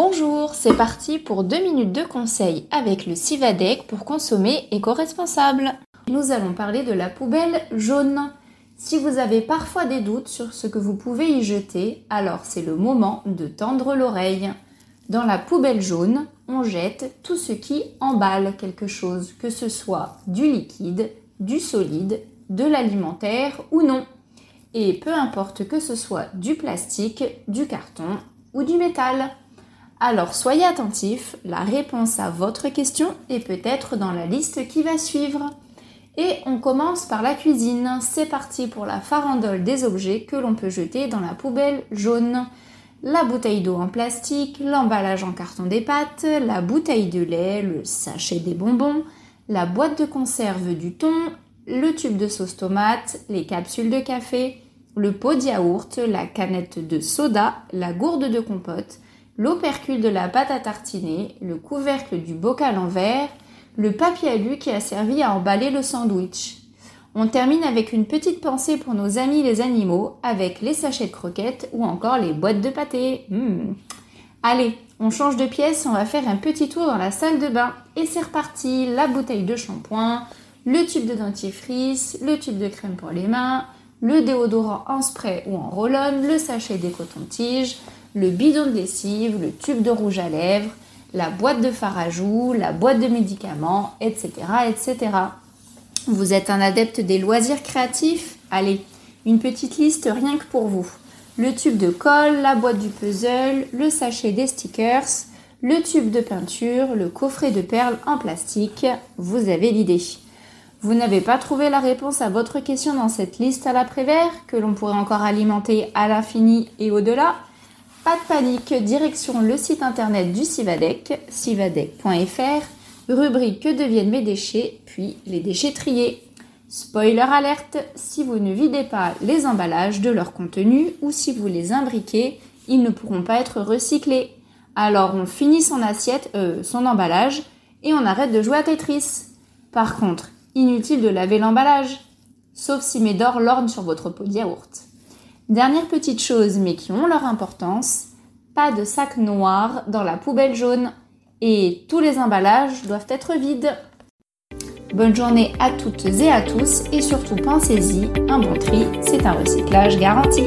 Bonjour, c'est parti pour deux minutes de conseil avec le Civadec pour consommer éco-responsable. Nous allons parler de la poubelle jaune. Si vous avez parfois des doutes sur ce que vous pouvez y jeter, alors c'est le moment de tendre l'oreille. Dans la poubelle jaune, on jette tout ce qui emballe quelque chose, que ce soit du liquide, du solide, de l'alimentaire ou non. Et peu importe que ce soit du plastique, du carton ou du métal. Alors soyez attentifs, la réponse à votre question est peut-être dans la liste qui va suivre. Et on commence par la cuisine. C'est parti pour la farandole des objets que l'on peut jeter dans la poubelle jaune. La bouteille d'eau en plastique, l'emballage en carton des pâtes, la bouteille de lait, le sachet des bonbons, la boîte de conserve du thon, le tube de sauce tomate, les capsules de café, le pot de yaourt, la canette de soda, la gourde de compote, l'opercule de la pâte à tartiner, le couvercle du bocal en verre, le papier alu qui a servi à emballer le sandwich. On termine avec une petite pensée pour nos amis les animaux, avec les sachets de croquettes ou encore les boîtes de pâté. Hmm. Allez, on change de pièce, on va faire un petit tour dans la salle de bain. Et c'est reparti, la bouteille de shampoing, le tube de dentifrice, le tube de crème pour les mains, le déodorant en spray ou en roll-on, le sachet des cotons-tiges, le bidon de lessive, le tube de rouge à lèvres, la boîte de joues, la boîte de médicaments, etc., etc. Vous êtes un adepte des loisirs créatifs? Allez, une petite liste rien que pour vous. Le tube de colle, la boîte du puzzle, le sachet des stickers, le tube de peinture, le coffret de perles en plastique. Vous avez l'idée. Vous n'avez pas trouvé la réponse à votre question dans cette liste à l'après-vert que l'on pourrait encore alimenter à l'infini et au-delà? Pas de panique, direction le site internet du Civadec, civadec.fr, rubrique Que deviennent mes déchets, puis les déchets triés. Spoiler alerte, si vous ne videz pas les emballages de leur contenu ou si vous les imbriquez, ils ne pourront pas être recyclés. Alors on finit son assiette, euh, son emballage, et on arrête de jouer à Tetris. Par contre, inutile de laver l'emballage, sauf si Médor lorne sur votre pot de yaourt. Dernière petite chose, mais qui ont leur importance, pas de sac noir dans la poubelle jaune et tous les emballages doivent être vides. Bonne journée à toutes et à tous et surtout pensez-y, un bon tri, c'est un recyclage garanti.